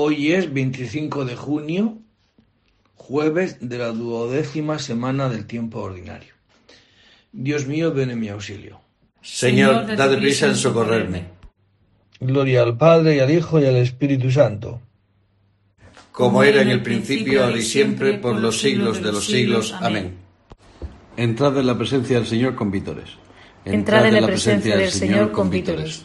Hoy es 25 de junio, jueves de la duodécima semana del tiempo ordinario. Dios mío, ven en mi auxilio. Señor, date prisa en socorrerme. Gloria al Padre y al Hijo y al Espíritu Santo. Como era en el principio, ahora y siempre, por los siglos de los siglos. Amén. Entrad en la presencia del Señor con vítores. Entrad en la presencia del Señor con vítores.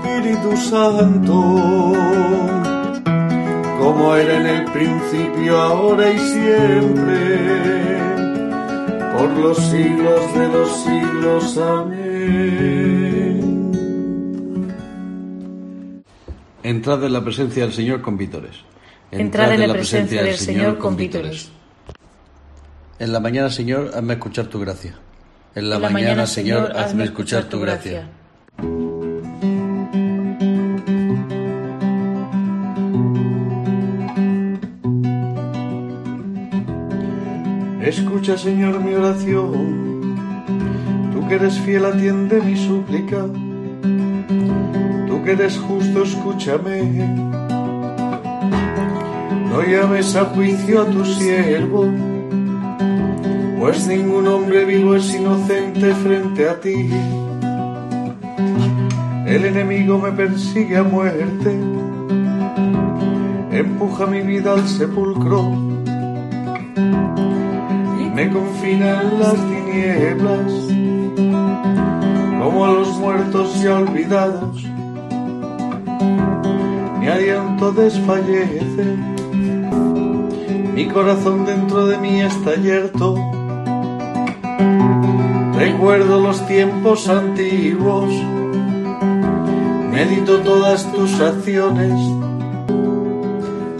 Santo, como era en el principio, ahora y siempre, por los siglos de los siglos. Amén. Entrad en la presencia del Señor con vítores. Entrad en la presencia del Señor con vítores. En la mañana, Señor, hazme escuchar tu gracia. En la, mañana, Señor, hazme escuchar tu gracia. Escucha, Señor, mi oración. Tú que eres fiel, atiende mi súplica. Tú que eres justo, escúchame. No llames a juicio a tu siervo, pues ningún hombre vivo es inocente frente a ti. El enemigo me persigue a muerte, empuja mi vida al sepulcro confinan las tinieblas, como a los muertos ya olvidados. Mi aliento desfallece, mi corazón dentro de mí está yerto. Recuerdo los tiempos antiguos, medito todas tus acciones,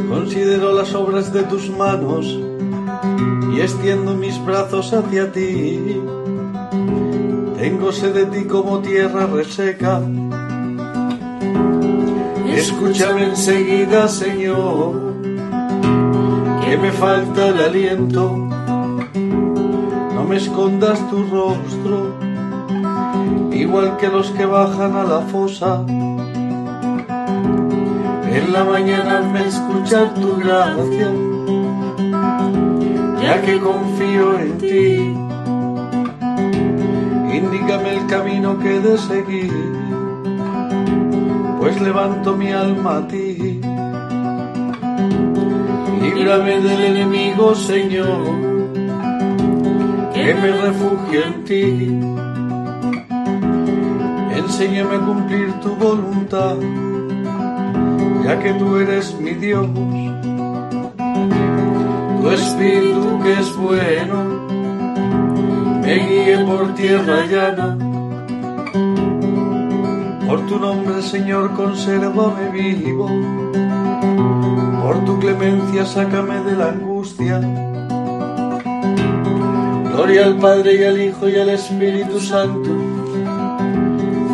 considero las obras de tus manos y extiendo mis brazos hacia ti. Tengo sed de ti como tierra reseca. Escúchame enseguida, Señor, que me falta el aliento. No me escondas tu rostro, igual que los que bajan a la fosa. En la mañana me escuchar tu gracia ya que confío en ti. Indícame el camino que de seguir, pues levanto mi alma a ti. Líbrame del enemigo, Señor, que me refugio en ti. Enséñame a cumplir tu voluntad, ya que tú eres mi Dios tu espíritu que es bueno, me guíe por tierra llana. Por tu nombre, Señor, consérvame vivo. Por tu clemencia, sácame de la angustia. Gloria al Padre y al Hijo y al Espíritu Santo,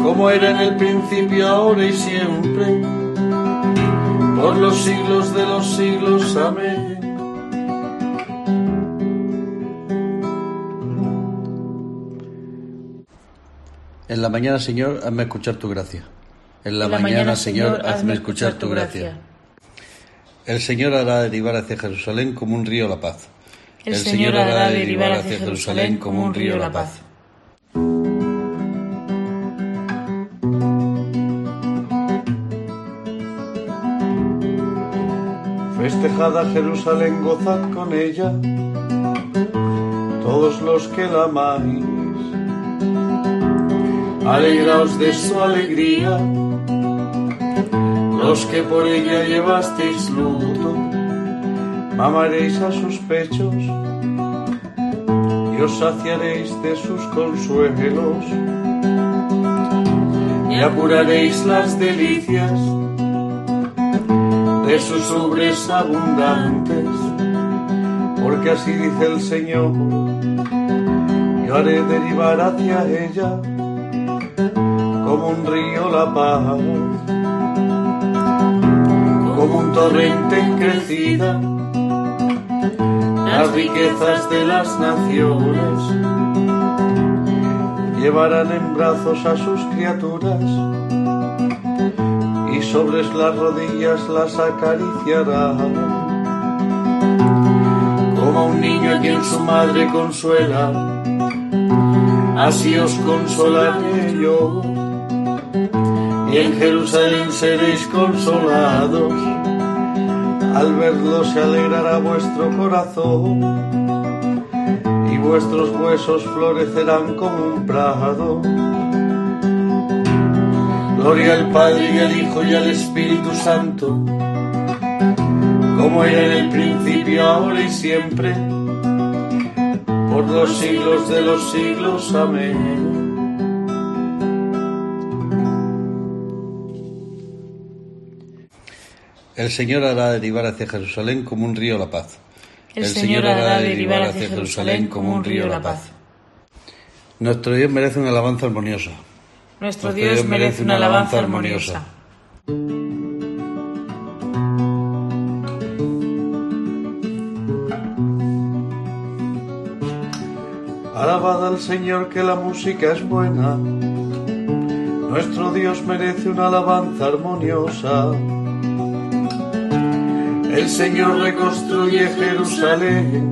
como era en el principio, ahora y siempre, por los siglos de los siglos. Amén. En la mañana, Señor, hazme escuchar tu gracia. En la, mañana, Señor, hazme escuchar tu gracia. El Señor hará derivar hacia Jerusalén como un río la paz. El, Señor hará derivar hacia Jerusalén como un río la paz. Festejad a Jerusalén, gozad con ella, todos los que la amáis. Alegraos de su alegría, los que por ella llevasteis luto, mamaréis a sus pechos y os saciaréis de sus consuelos. Y apuraréis las delicias de sus ubres abundantes, porque así dice el Señor, yo haré derivar hacia ella un río la paz, como un torrente en crecida, las riquezas de las naciones llevarán en brazos a sus criaturas y sobre las rodillas las acariciarán. Como un niño a quien su madre consuela, así os consolaré yo. Y en Jerusalén seréis consolados, al verlo se alegrará vuestro corazón, y vuestros huesos florecerán como un prado. Gloria al Padre y al Hijo y al Espíritu Santo, como era en el principio, ahora y siempre, por los siglos de los siglos. Amén. El Señor hará derivar hacia Jerusalén como un río la paz. El, Señor hará derivar hacia Jerusalén como un río la paz. Nuestro Dios merece una alabanza armoniosa. Nuestro Dios merece una alabanza armoniosa. Alabad al Señor que la música es buena. Nuestro Dios merece una alabanza armoniosa. El Señor reconstruye Jerusalén,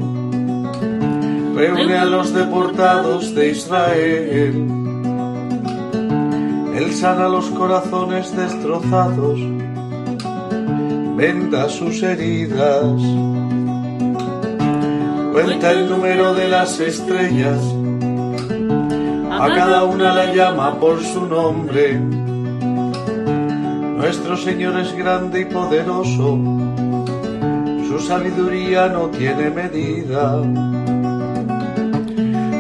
reúne a los deportados de Israel. Él sana los corazones destrozados, venda sus heridas, cuenta el número de las estrellas, a cada una la llama por su nombre. Nuestro Señor es grande y poderoso, su sabiduría no tiene medida.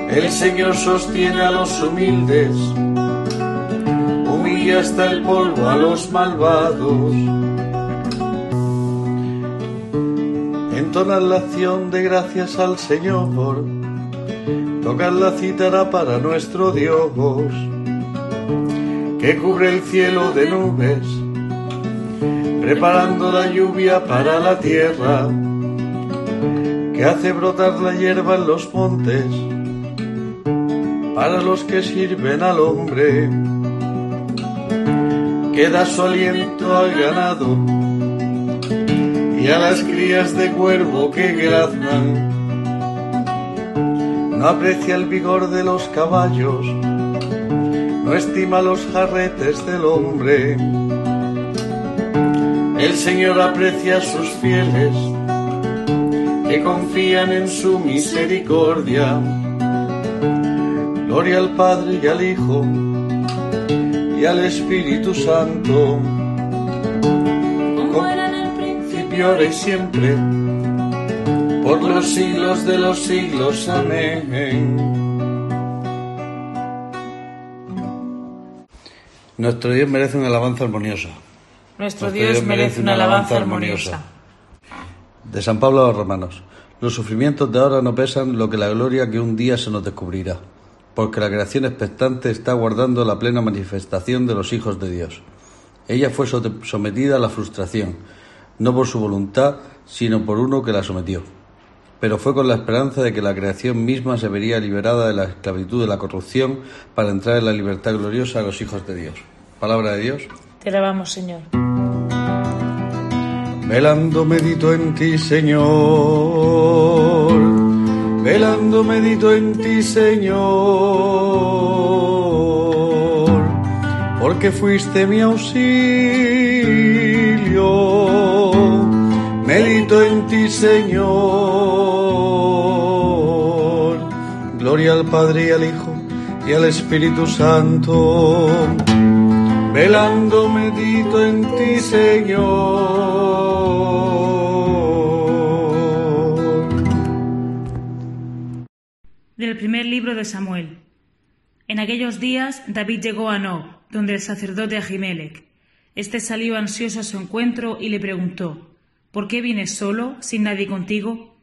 El Señor sostiene a los humildes, humilla hasta el polvo a los malvados. Entonad la acción de gracias al Señor, tocad la cítara para nuestro Dios, que cubre el cielo de nubes preparando la lluvia para la tierra, que hace brotar la hierba en los montes, para los que sirven al hombre, que da su aliento al ganado y a las crías de cuervo que graznan. No aprecia el vigor de los caballos, no estima los jarretes del hombre el Señor aprecia a sus fieles que confían en su misericordia. Gloria al Padre y al Hijo y al Espíritu Santo, como era en el principio, ahora y siempre, por los siglos de los siglos. Amén. Nuestro Dios merece una alabanza armoniosa. Nuestro Dios merece una alabanza armoniosa. De San Pablo a los Romanos. Los sufrimientos de ahora no pesan lo que la gloria que un día se nos descubrirá, porque la creación expectante está guardando la plena manifestación de los hijos de Dios. Ella fue sometida a la frustración, no por su voluntad, sino por uno que la sometió. Pero fue con la esperanza de que la creación misma se vería liberada de la esclavitud de la corrupción para entrar en la libertad gloriosa de los hijos de Dios. Palabra de Dios. Te alabamos, Señor. Velando medito en ti, Señor. Velando medito en ti, Señor. Porque fuiste mi auxilio. Medito en ti, Señor. Gloria al Padre y al Hijo y al Espíritu Santo. Velando medito en ti, Señor. Del primer libro de Samuel. En aquellos días David llegó a Nob, donde el sacerdote Ahimelech. Este salió ansioso a su encuentro y le preguntó: ¿Por qué vienes solo, sin nadie contigo?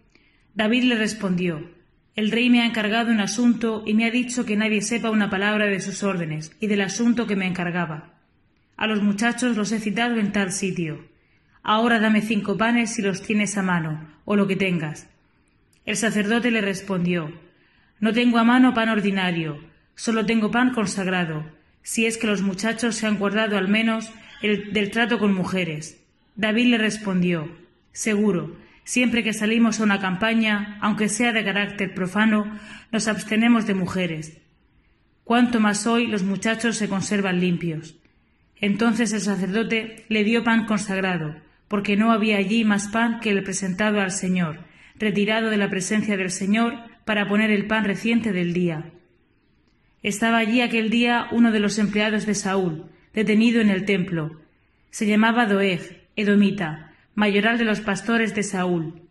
David le respondió El rey me ha encargado un asunto y me ha dicho que nadie sepa una palabra de sus órdenes y del asunto que me encargaba. A los muchachos los he citado en tal sitio. Ahora dame cinco panes si los tienes a mano, o lo que tengas. El sacerdote le respondió No tengo a mano pan ordinario, solo tengo pan consagrado, si es que los muchachos se han guardado al menos el, del trato con mujeres. David le respondió Seguro, siempre que salimos a una campaña, aunque sea de carácter profano, nos abstenemos de mujeres. Cuanto más hoy los muchachos se conservan limpios. Entonces el sacerdote le dio pan consagrado, porque no había allí más pan que el presentado al Señor, retirado de la presencia del Señor para poner el pan reciente del día. Estaba allí aquel día uno de los empleados de Saúl, detenido en el templo. Se llamaba Doeg, edomita, mayoral de los pastores de Saúl.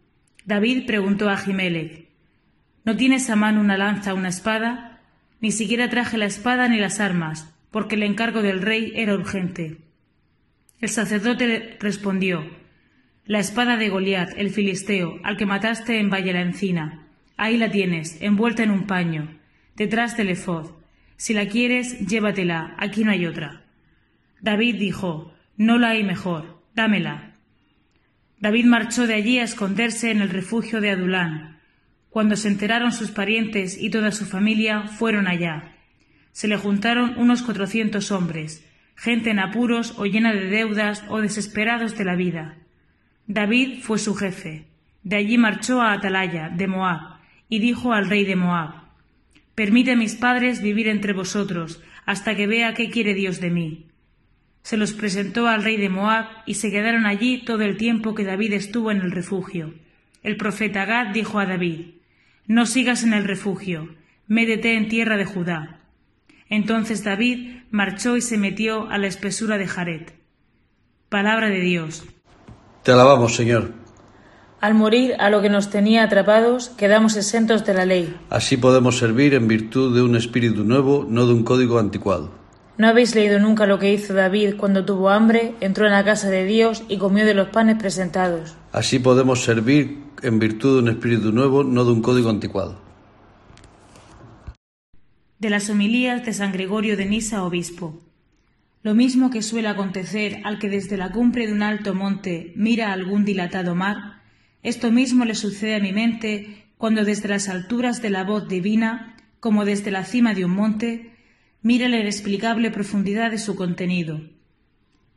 David preguntó a Jimelec, ¿No tienes a mano una lanza o una espada? Ni siquiera traje la espada ni las armas, porque el encargo del rey era urgente. El sacerdote respondió, La espada de Goliat, el filisteo, al que mataste en Valle la Encina. Ahí la tienes, envuelta en un paño, detrás del efod. Si la quieres, llévatela, aquí no hay otra. David dijo, No la hay mejor, dámela. David marchó de allí a esconderse en el refugio de Adulán. Cuando se enteraron sus parientes y toda su familia, fueron allá. Se le juntaron unos cuatrocientos hombres, gente en apuros o llena de deudas o desesperados de la vida. David fue su jefe. De allí marchó a Atalaya, de Moab, y dijo al rey de Moab, Permite a mis padres vivir entre vosotros, hasta que vea qué quiere Dios de mí. Se los presentó al rey de Moab y se quedaron allí todo el tiempo que David estuvo en el refugio. El profeta Gad dijo a David, No sigas en el refugio, médete en tierra de Judá. Entonces David marchó y se metió a la espesura de Jaret. Palabra de Dios. Te alabamos, Señor. Al morir a lo que nos tenía atrapados, quedamos exentos de la ley. Así podemos servir en virtud de un espíritu nuevo, no de un código anticuado. ¿No habéis leído nunca lo que hizo David cuando tuvo hambre, entró en la casa de Dios y comió de los panes presentados? Así podemos servir en virtud de un espíritu nuevo, no de un código anticuado. De las homilías de San Gregorio de Nisa, obispo. Lo mismo que suele acontecer al que desde la cumbre de un alto monte mira algún dilatado mar, esto mismo le sucede a mi mente cuando desde las alturas de la voz divina, como desde la cima de un monte, mira la inexplicable profundidad de su contenido.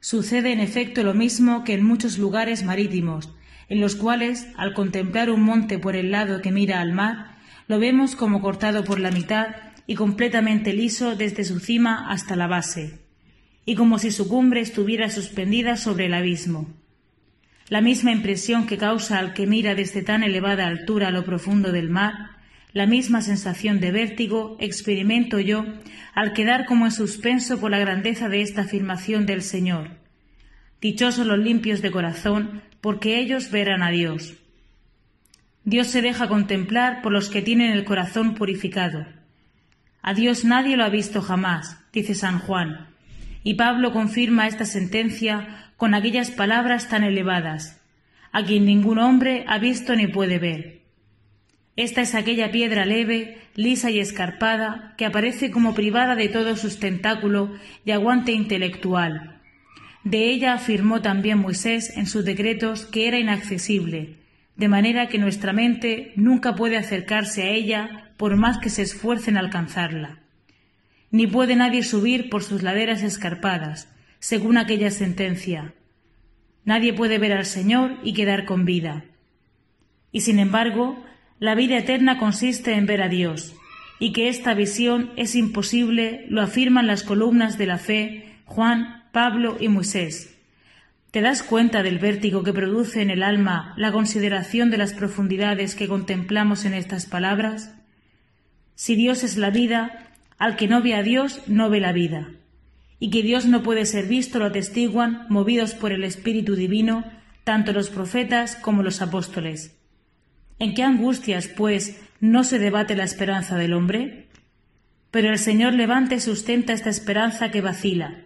Sucede en efecto lo mismo que en muchos lugares marítimos, en los cuales, al contemplar un monte por el lado que mira al mar, lo vemos como cortado por la mitad y completamente liso desde su cima hasta la base, y como si su cumbre estuviera suspendida sobre el abismo. La misma impresión que causa al que mira desde tan elevada altura lo profundo del mar, la misma sensación de vértigo experimento yo al quedar como en suspenso por la grandeza de esta afirmación del Señor. Dichosos los limpios de corazón, porque ellos verán a Dios. Dios se deja contemplar por los que tienen el corazón purificado. A Dios nadie lo ha visto jamás, dice San Juan, y Pablo confirma esta sentencia con aquellas palabras tan elevadas, a quien ningún hombre ha visto ni puede ver. Esta es aquella piedra leve, lisa y escarpada, que aparece como privada de todo sustentáculo y aguante intelectual. De ella afirmó también Moisés en sus decretos que era inaccesible, de manera que nuestra mente nunca puede acercarse a ella por más que se esfuerce en alcanzarla. Ni puede nadie subir por sus laderas escarpadas, según aquella sentencia. Nadie puede ver al Señor y quedar con vida. Y sin embargo, la vida eterna consiste en ver a Dios, y que esta visión es imposible lo afirman las columnas de la fe Juan, Pablo y Moisés. ¿Te das cuenta del vértigo que produce en el alma la consideración de las profundidades que contemplamos en estas palabras? Si Dios es la vida, al que no ve a Dios no ve la vida. Y que Dios no puede ser visto lo atestiguan, movidos por el Espíritu Divino, tanto los profetas como los apóstoles. ¿En qué angustias, pues, no se debate la esperanza del hombre? Pero el Señor levanta y sustenta esta esperanza que vacila,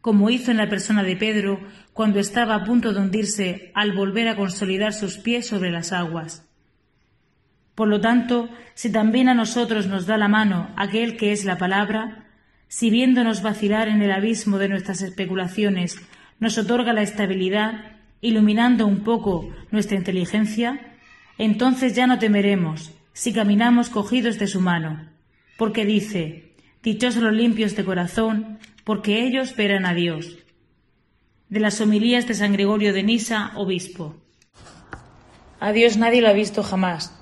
como hizo en la persona de Pedro cuando estaba a punto de hundirse al volver a consolidar sus pies sobre las aguas. Por lo tanto, si también a nosotros nos da la mano aquel que es la palabra, si viéndonos vacilar en el abismo de nuestras especulaciones nos otorga la estabilidad, iluminando un poco nuestra inteligencia, entonces ya no temeremos si caminamos cogidos de su mano, porque dice, Dichosos los limpios de corazón, porque ellos verán a Dios. De las homilías de San Gregorio de Nisa, obispo. A Dios nadie lo ha visto jamás.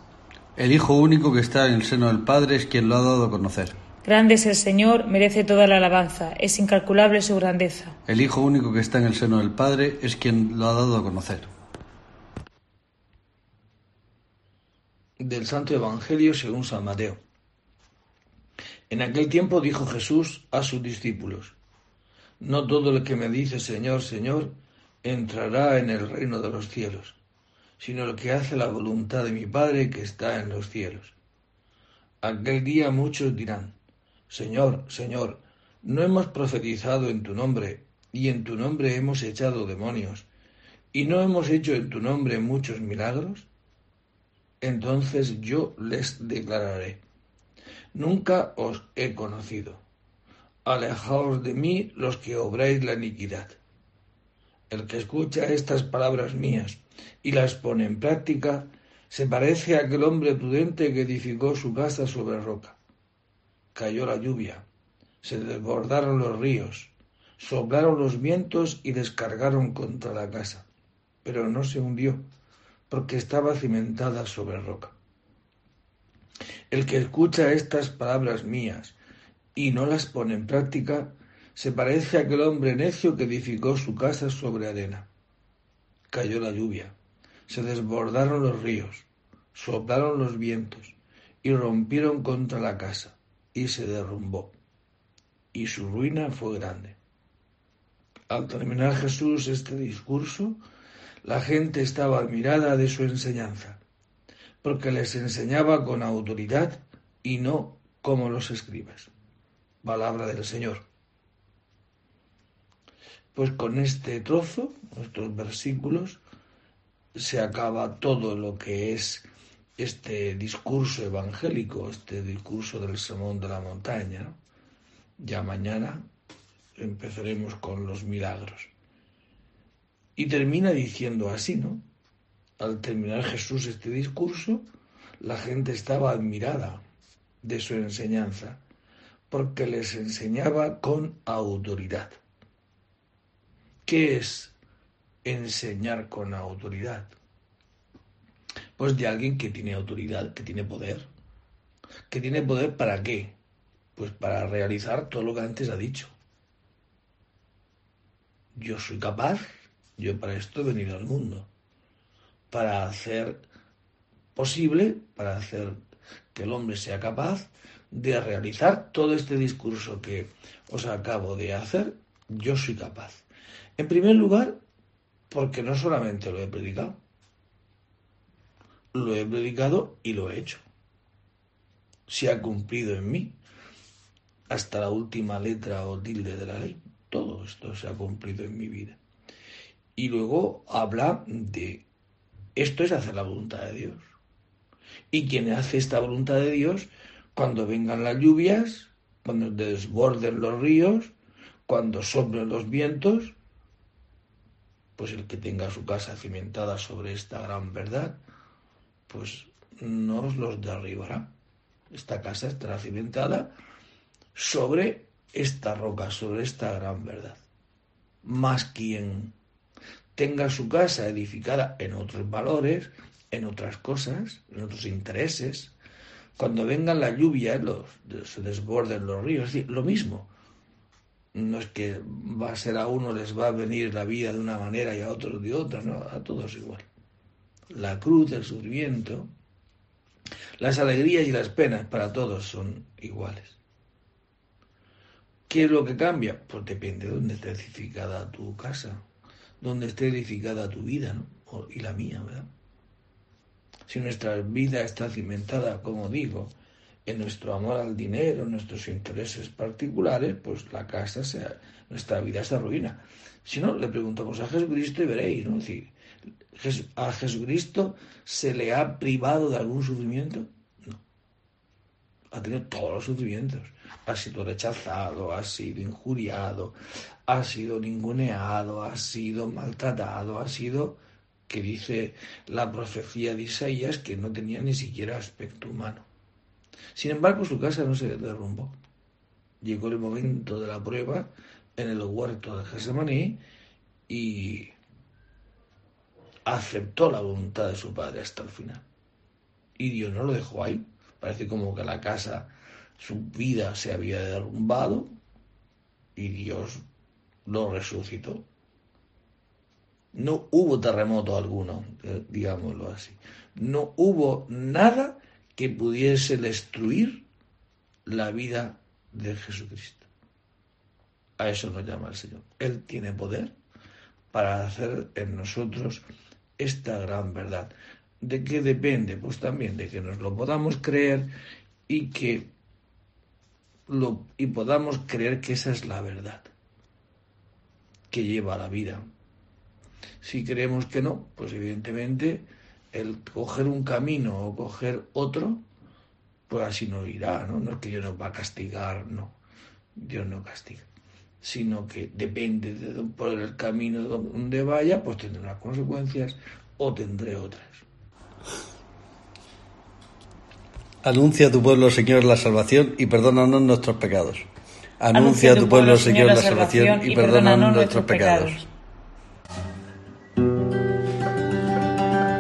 El Hijo único que está en el seno del Padre es quien lo ha dado a conocer. Grande es el Señor, merece toda la alabanza, es incalculable su grandeza. El Hijo único que está en el seno del Padre es quien lo ha dado a conocer. del Santo Evangelio según San Mateo. En aquel tiempo dijo Jesús a sus discípulos, No todo el que me dice Señor, Señor, entrará en el reino de los cielos, sino el que hace la voluntad de mi Padre que está en los cielos. Aquel día muchos dirán, Señor, Señor, ¿no hemos profetizado en tu nombre, y en tu nombre hemos echado demonios, y no hemos hecho en tu nombre muchos milagros? entonces yo les declararé, nunca os he conocido. Alejaos de mí los que obráis la iniquidad. El que escucha estas palabras mías y las pone en práctica, se parece a aquel hombre prudente que edificó su casa sobre roca. Cayó la lluvia, se desbordaron los ríos, soplaron los vientos y descargaron contra la casa, pero no se hundió porque estaba cimentada sobre roca. El que escucha estas palabras mías y no las pone en práctica, se parece a aquel hombre necio que edificó su casa sobre arena. Cayó la lluvia, se desbordaron los ríos, soplaron los vientos y rompieron contra la casa y se derrumbó. Y su ruina fue grande. Al terminar Jesús este discurso, la gente estaba admirada de su enseñanza, porque les enseñaba con autoridad y no como los escribas. Palabra del Señor. Pues con este trozo, estos versículos, se acaba todo lo que es este discurso evangélico, este discurso del sermón de la montaña. Ya mañana empezaremos con los milagros. Y termina diciendo así, ¿no? Al terminar Jesús este discurso, la gente estaba admirada de su enseñanza, porque les enseñaba con autoridad. ¿Qué es enseñar con autoridad? Pues de alguien que tiene autoridad, que tiene poder. ¿Que tiene poder para qué? Pues para realizar todo lo que antes ha dicho. Yo soy capaz yo para esto he venido al mundo, para hacer posible, para hacer que el hombre sea capaz de realizar todo este discurso que os acabo de hacer, yo soy capaz. En primer lugar, porque no solamente lo he predicado, lo he predicado y lo he hecho. Se ha cumplido en mí hasta la última letra o tilde de la ley. Todo esto se ha cumplido en mi vida. Y luego habla de esto es hacer la voluntad de Dios. Y quien hace esta voluntad de Dios, cuando vengan las lluvias, cuando desborden los ríos, cuando soplen los vientos, pues el que tenga su casa cimentada sobre esta gran verdad, pues no os los derribará. Esta casa estará cimentada sobre esta roca, sobre esta gran verdad. Más quien tenga su casa edificada en otros valores, en otras cosas, en otros intereses, cuando vengan las lluvias, los, se desborden los ríos, lo mismo. No es que va a ser a uno les va a venir la vida de una manera y a otros de otra, no, a todos igual. La cruz, el sufrimiento, las alegrías y las penas para todos son iguales. ¿Qué es lo que cambia? Pues depende de dónde esté edificada tu casa, dónde esté edificada tu vida, ¿no? y la mía, ¿verdad? Si nuestra vida está cimentada, como digo, en nuestro amor al dinero, en nuestros intereses particulares, pues la casa, sea, nuestra vida se arruina. Si no, le preguntamos a Jesucristo y veréis, ¿no? decir, ¿a Jesucristo se le ha privado de algún sufrimiento? No. Ha tenido todos los sufrimientos. Ha sido rechazado, ha sido injuriado, ha sido ninguneado, ha sido maltratado, ha sido que dice la profecía de Isaías que no tenía ni siquiera aspecto humano. Sin embargo, su casa no se derrumbó. Llegó el momento de la prueba en el huerto de Gesemaní y aceptó la voluntad de su padre hasta el final. Y Dios no lo dejó ahí. Parece como que la casa, su vida se había derrumbado y Dios lo resucitó no hubo terremoto alguno, eh, digámoslo así. No hubo nada que pudiese destruir la vida de Jesucristo. A eso nos llama el Señor. Él tiene poder para hacer en nosotros esta gran verdad. ¿De qué depende? Pues también de que nos lo podamos creer y que lo, y podamos creer que esa es la verdad que lleva a la vida, si creemos que no, pues evidentemente el coger un camino o coger otro, pues así no irá, ¿no? No es que Dios nos va a castigar, no. Dios no castiga. Sino que depende de por el camino donde vaya, pues tendré unas consecuencias o tendré otras. Anuncia a tu pueblo, Señor, la salvación y perdónanos nuestros pecados. Anuncia a tu pueblo, Señor, la salvación y perdónanos nuestros pecados.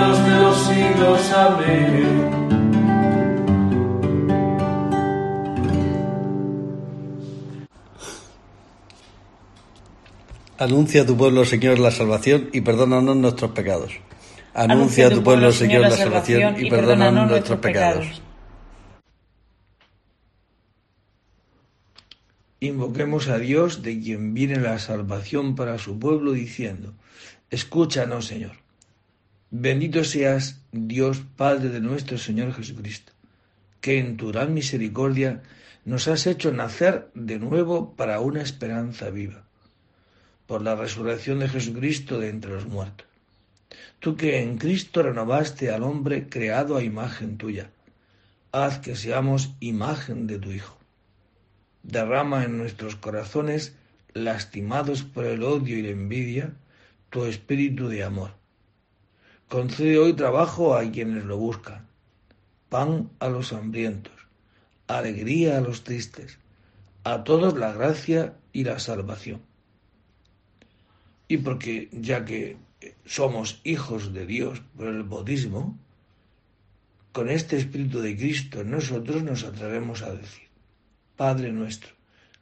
siglos de los siglos. Amén. Anuncia a tu pueblo, Señor, la salvación y perdónanos nuestros pecados. Anuncia a tu pueblo, Señor, la salvación y perdónanos nuestros pecados. Invoquemos a Dios de quien viene la salvación para su pueblo, diciendo, Escúchanos, Señor. Bendito seas, Dios Padre de nuestro Señor Jesucristo, que en tu gran misericordia nos has hecho nacer de nuevo para una esperanza viva por la resurrección de Jesucristo de entre los muertos. Tú que en Cristo renovaste al hombre creado a imagen tuya, haz que seamos imagen de tu Hijo. Derrama en nuestros corazones, lastimados por el odio y la envidia, tu espíritu de amor. Concede hoy trabajo a quienes lo buscan, pan a los hambrientos, alegría a los tristes, a todos la gracia y la salvación. Y porque ya que somos hijos de Dios por el bautismo, con este Espíritu de Cristo nosotros nos atrevemos a decir, Padre nuestro,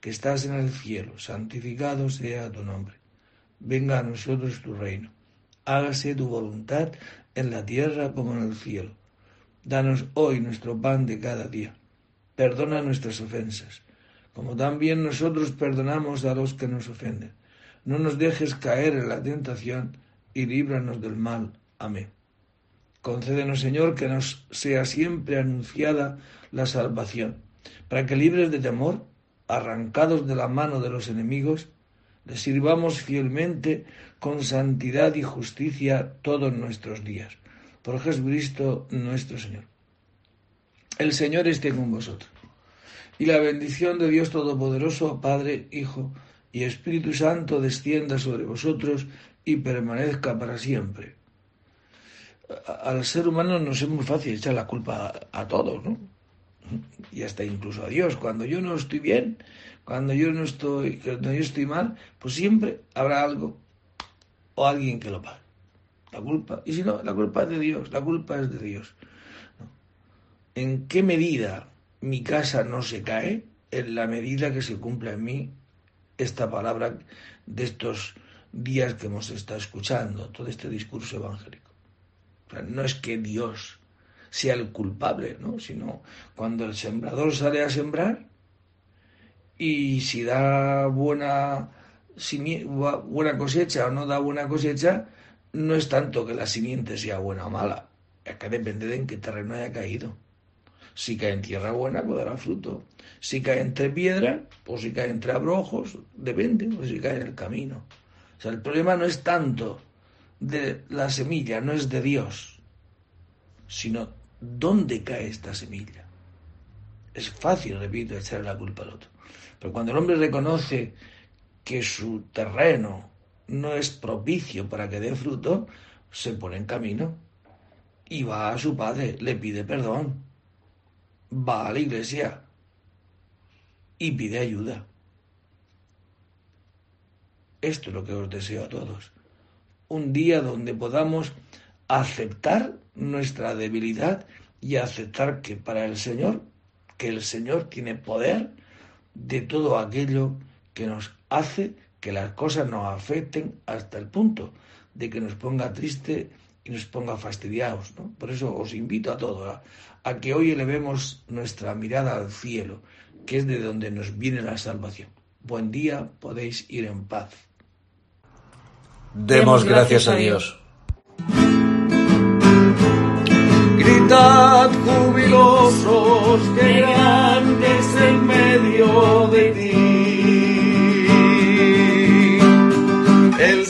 que estás en el cielo, santificado sea tu nombre, venga a nosotros tu reino, hágase tu voluntad en la tierra como en el cielo. Danos hoy nuestro pan de cada día, perdona nuestras ofensas, como también nosotros perdonamos a los que nos ofenden no nos dejes caer en la tentación y líbranos del mal. Amén. Concédenos, Señor, que nos sea siempre anunciada la salvación, para que libres de temor, arrancados de la mano de los enemigos, le sirvamos fielmente con santidad y justicia todos nuestros días. Por Jesucristo nuestro Señor. El Señor esté con vosotros. Y la bendición de Dios Todopoderoso, Padre, Hijo, y Espíritu Santo descienda sobre vosotros y permanezca para siempre. Al ser humano nos es muy fácil echar la culpa a, todos, ¿no? Y hasta incluso a Dios. Cuando yo no estoy bien, cuando yo no estoy, cuando yo estoy mal, pues siempre habrá algo o alguien que lo pague. La culpa. Y si no, la culpa es de Dios, la culpa es de Dios. ¿En qué medida mi casa no se cae? En la medida que se cumpla en mí esta palabra de estos días que hemos estado escuchando, todo este discurso evangélico. no es que Dios sea el culpable, ¿no? sino cuando el sembrador sale a sembrar y si da buena, buena cosecha o no da buena cosecha, no es tanto que la simiente sea buena o mala, es que depende de en qué terreno haya caído. Si cae en tierra buena, pues dará fruto. Si cae entre piedras, o si cae entre abrojos, depende, o si cae en el camino. O sea, el problema no es tanto de la semilla, no es de Dios, sino dónde cae esta semilla. Es fácil, repito, echar la culpa al otro. Pero cuando el hombre reconoce que su terreno no es propicio para que dé fruto, se pone en camino y va a su padre, le pide perdón va a la iglesia y pide ayuda. Esto es lo que os deseo a todos. Un día donde podamos aceptar nuestra debilidad y aceptar que para el Señor, que el Señor tiene poder de todo aquello que nos hace que las cosas nos afecten hasta el punto de que nos ponga triste y nos ponga fastidiados. Por eso os invito a todos a, que hoy elevemos nuestra mirada al cielo, que es de donde nos viene la salvación. Buen día, podéis ir en paz. Demos gracias a Dios. Gritad jubilosos que grande es en medio de ti. El